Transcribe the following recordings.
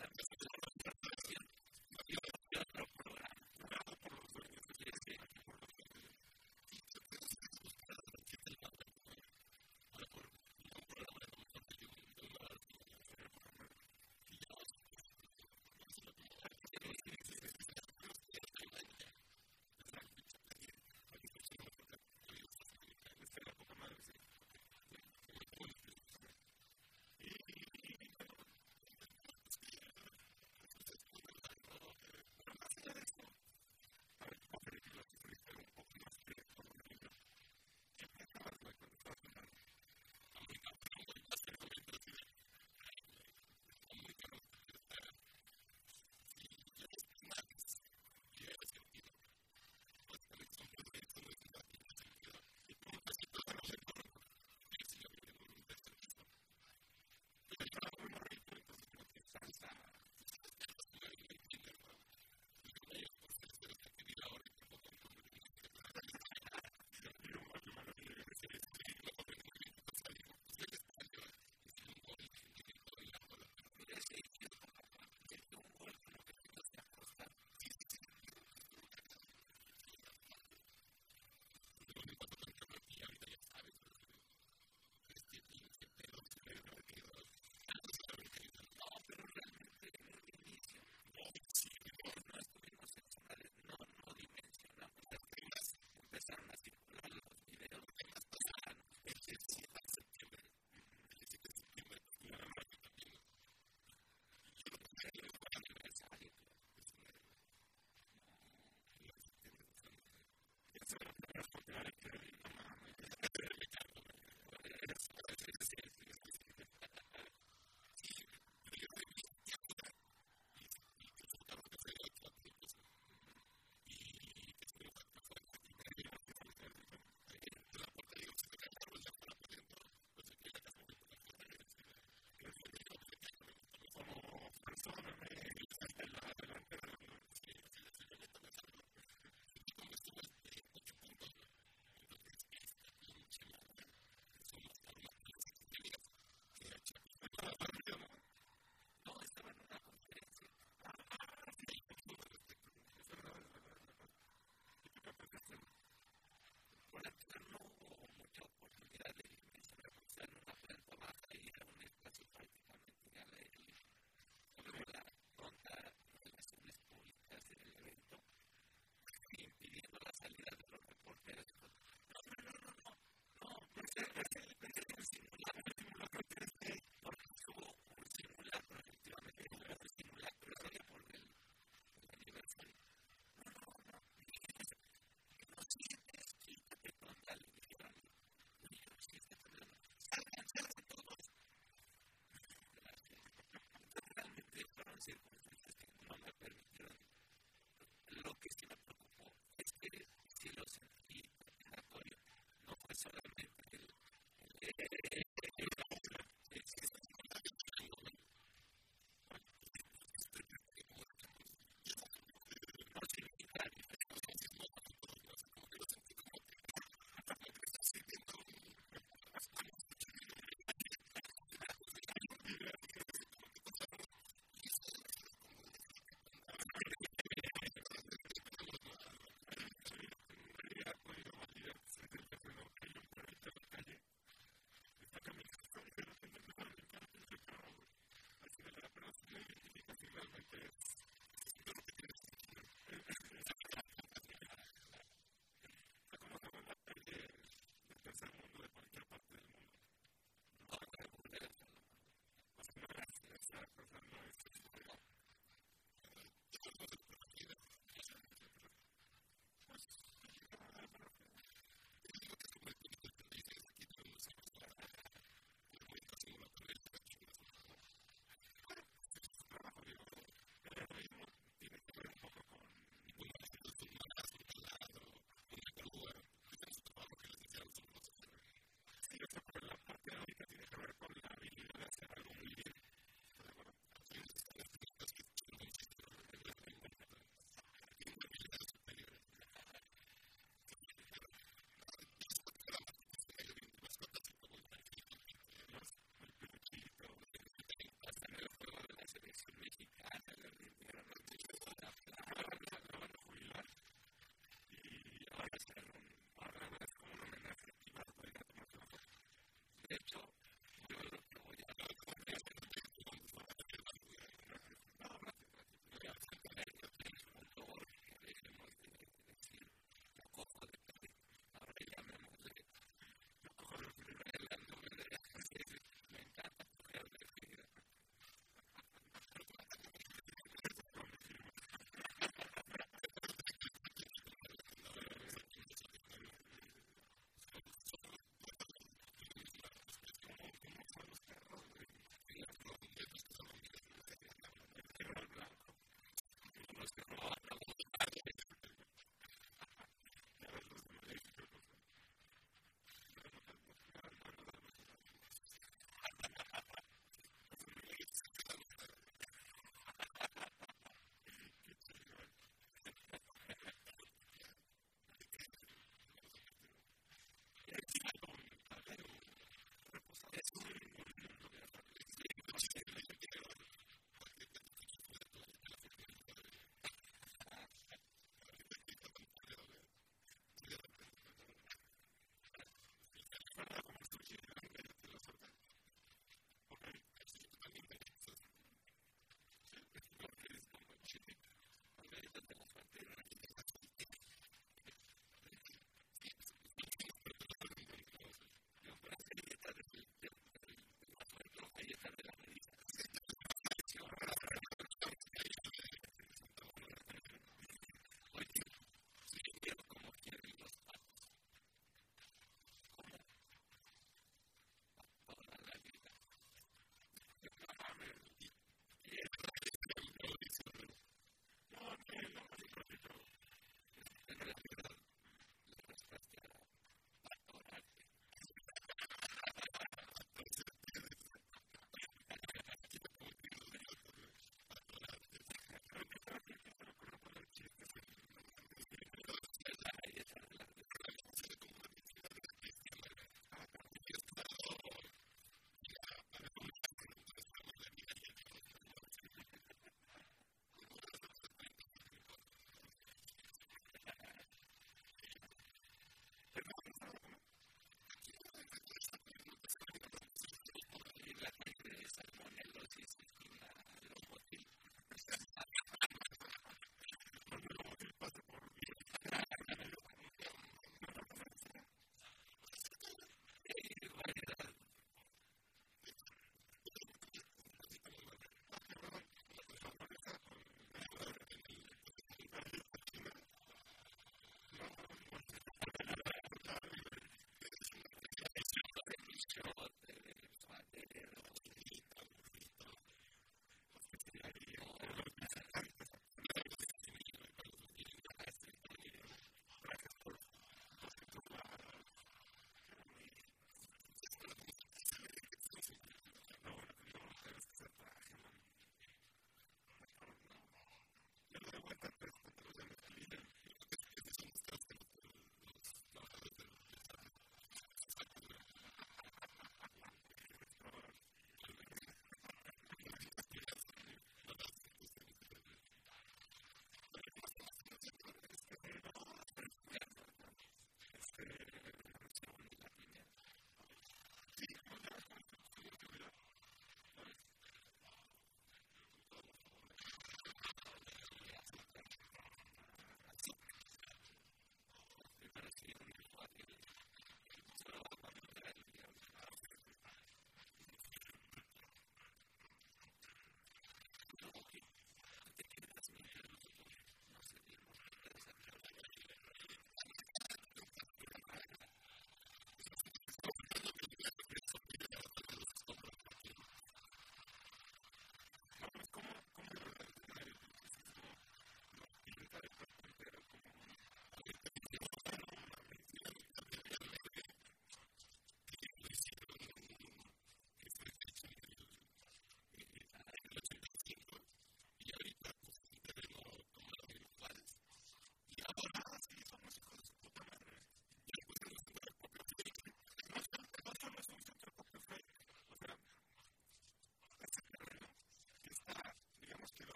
Gracias. establecer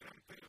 gran, pero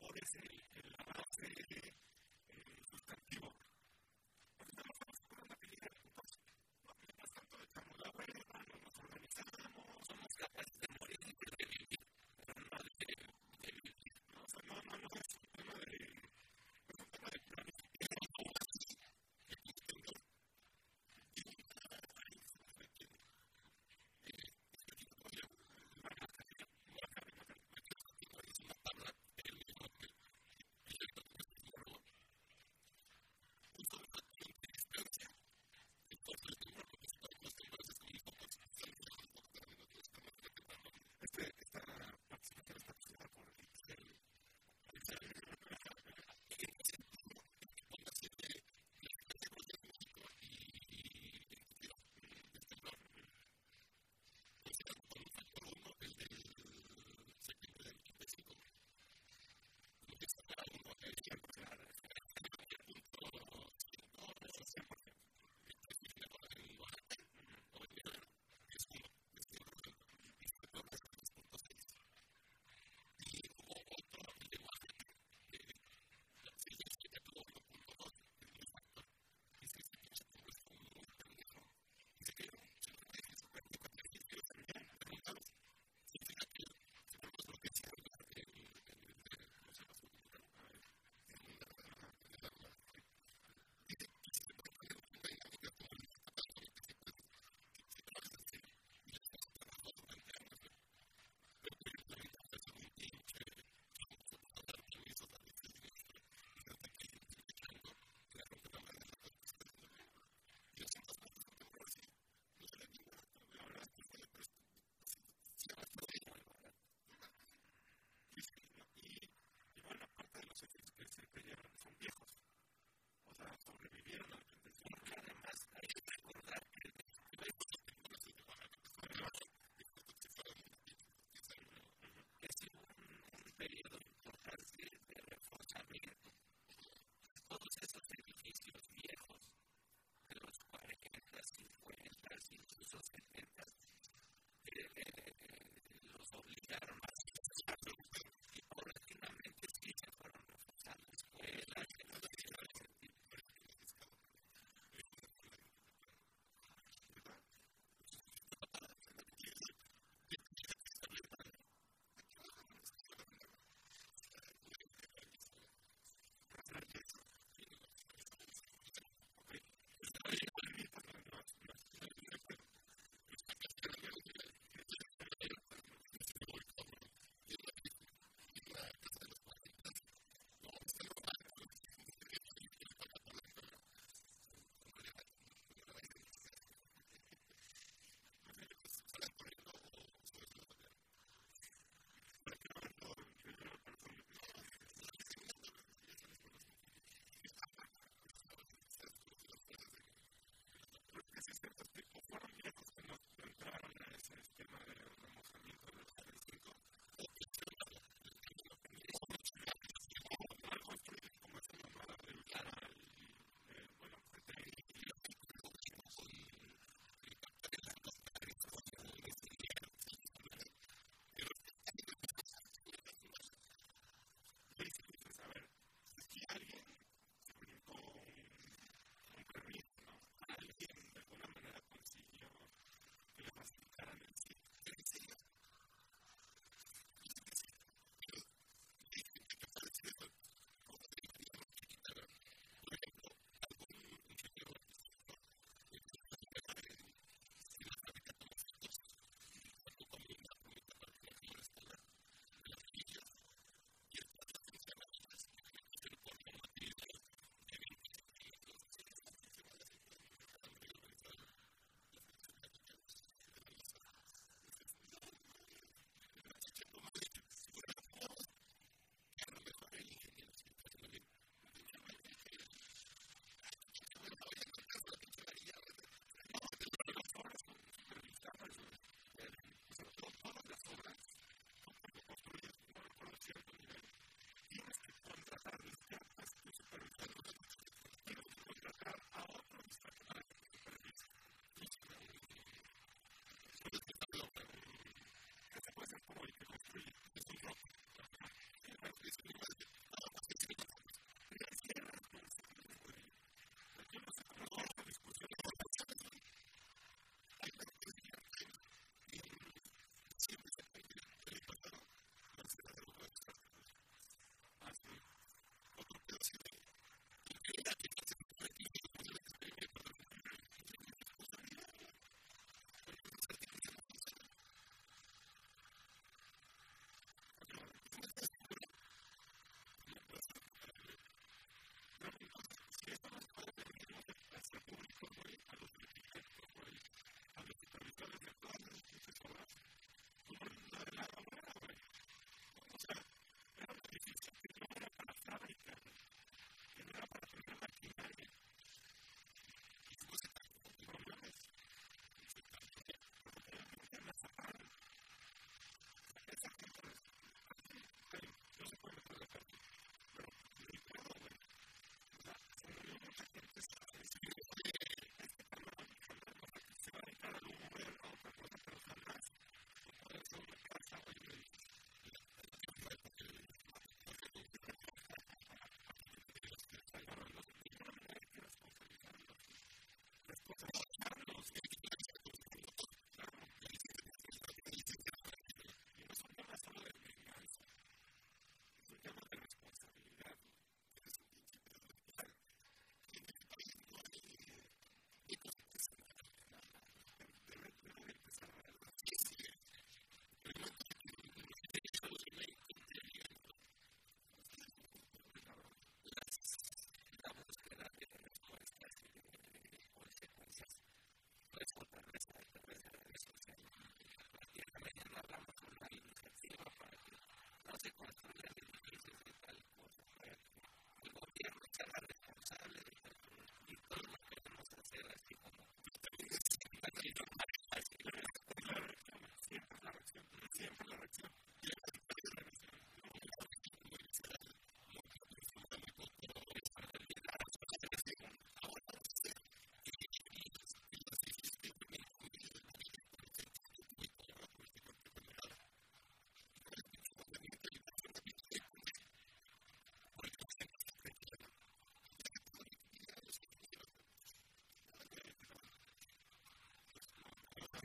favorecer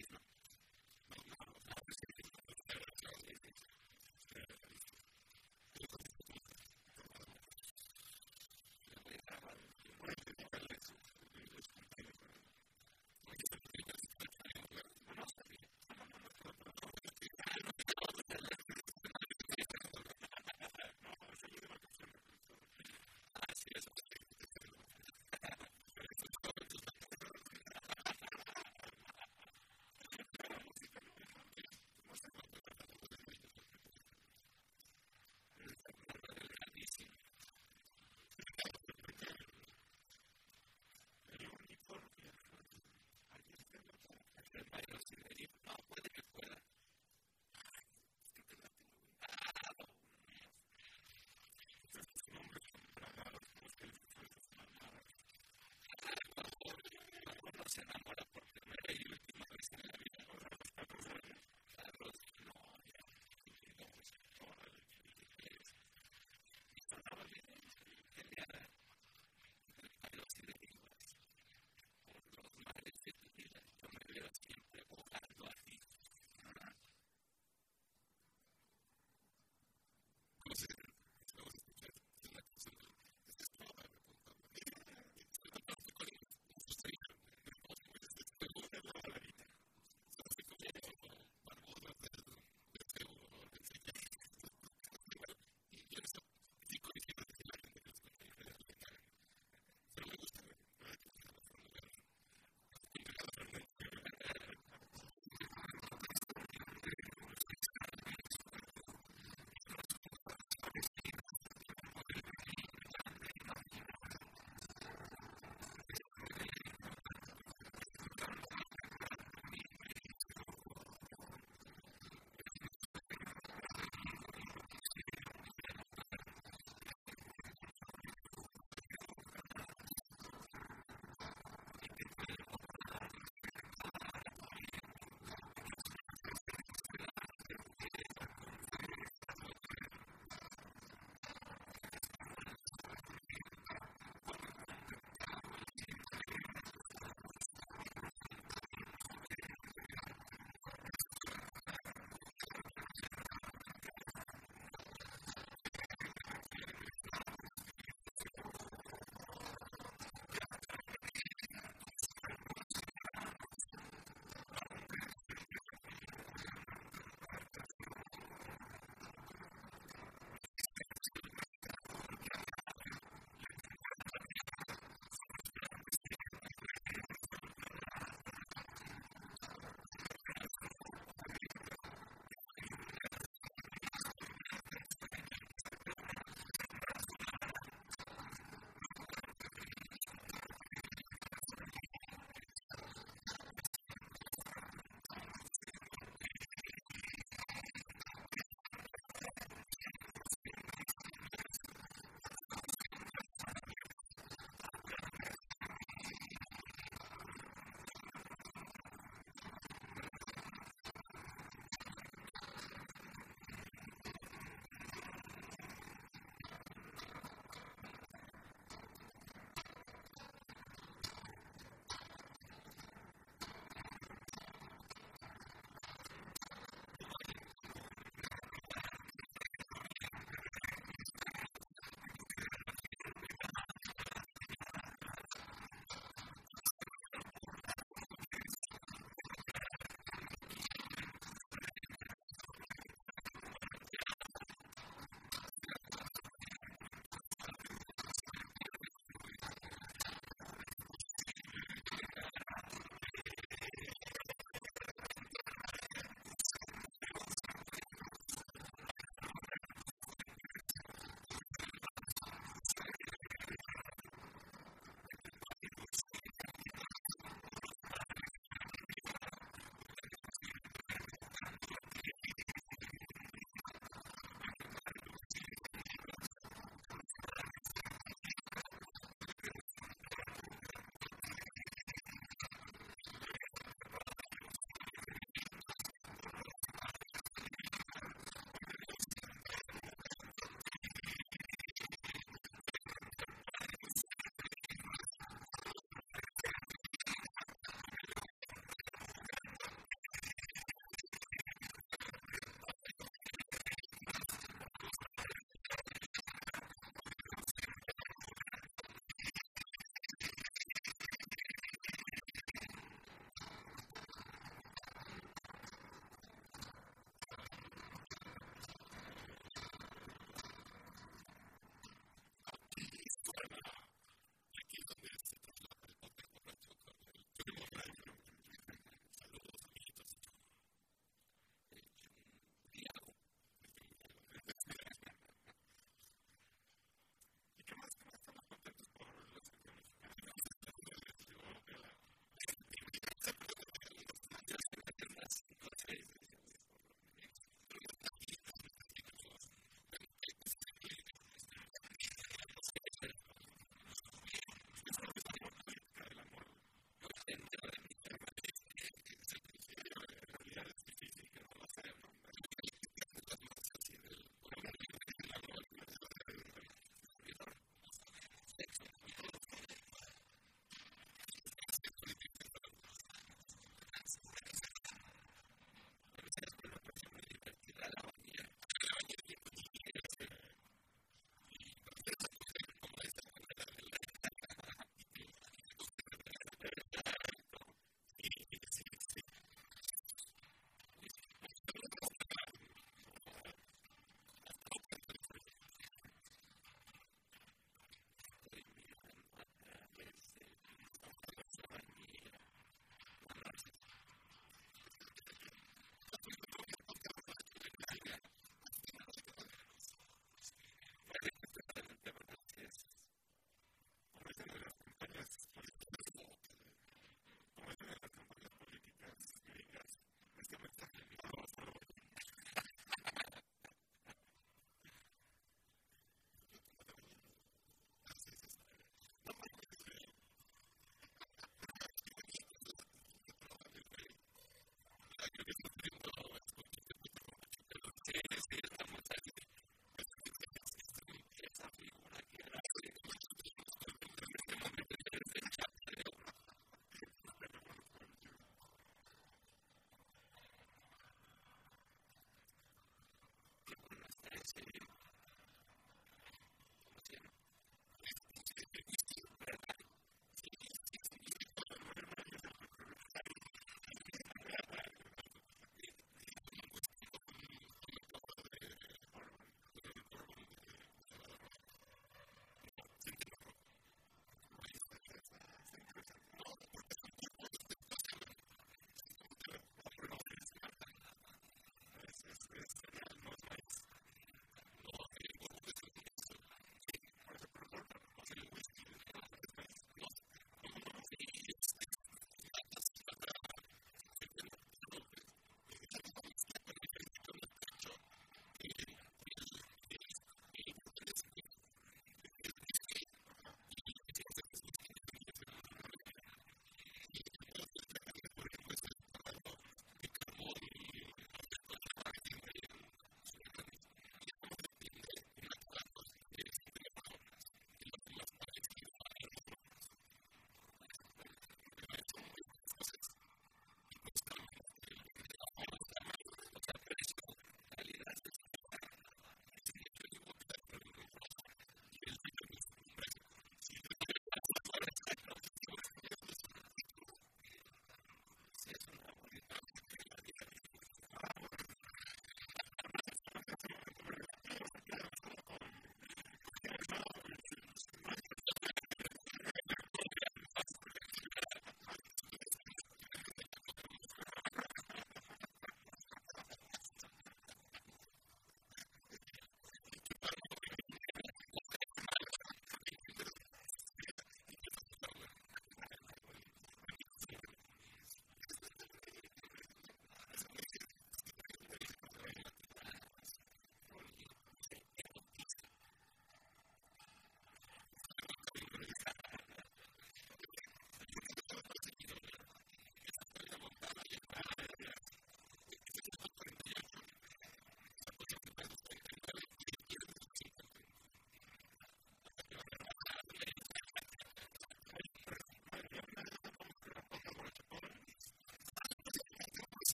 he's not and I'm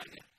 Amen.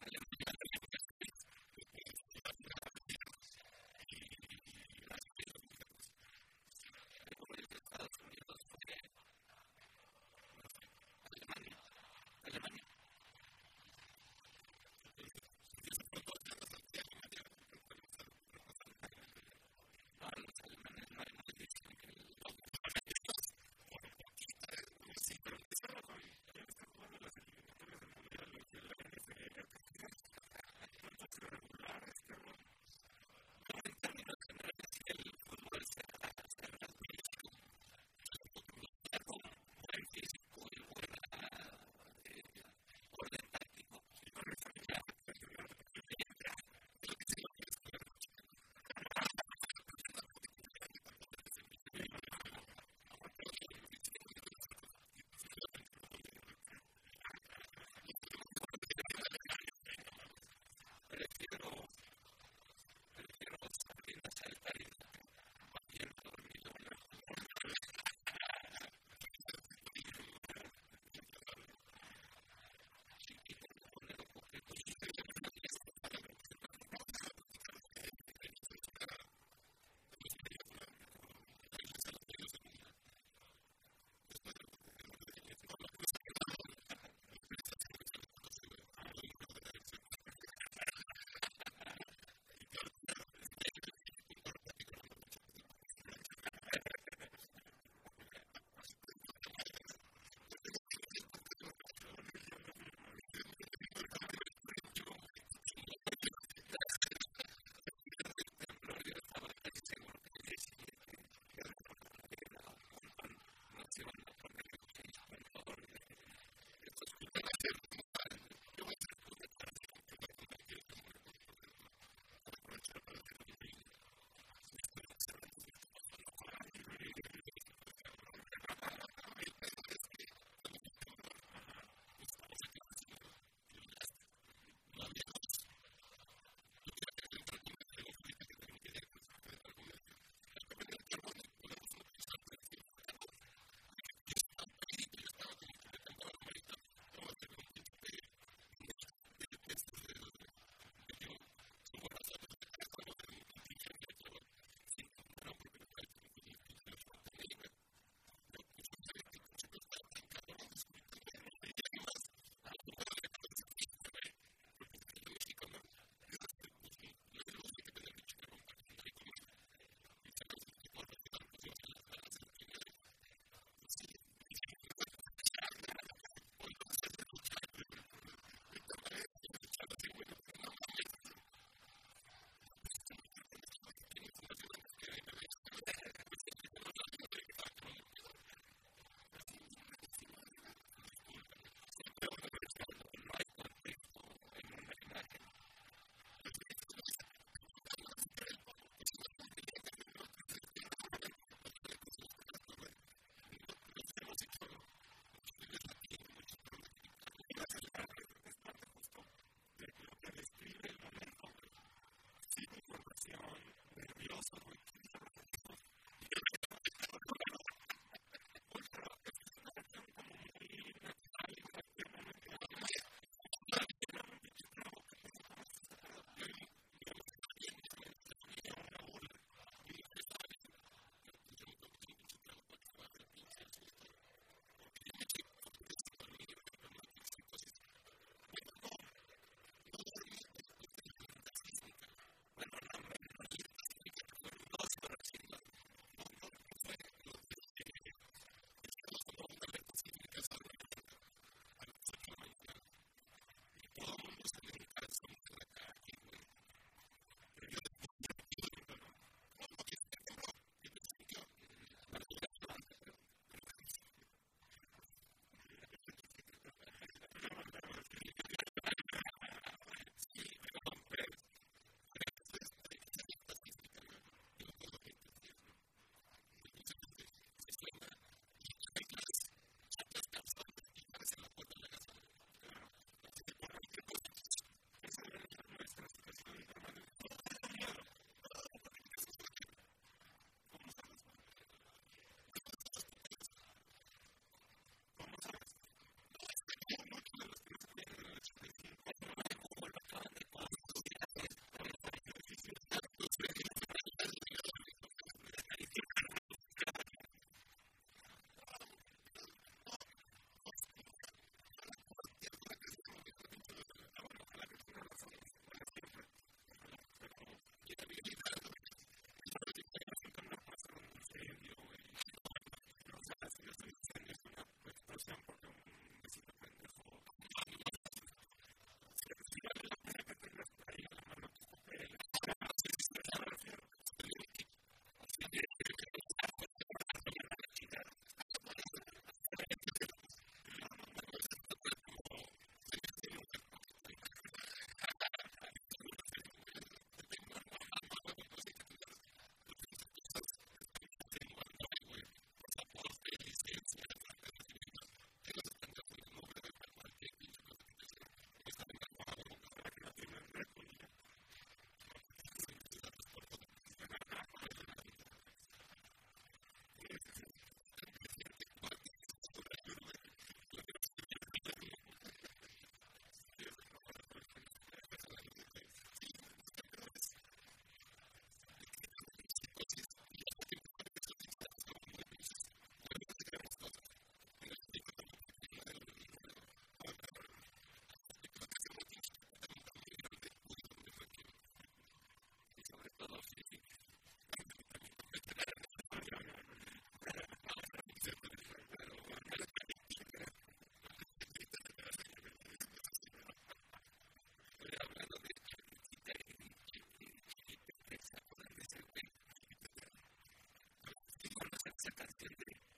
社会制で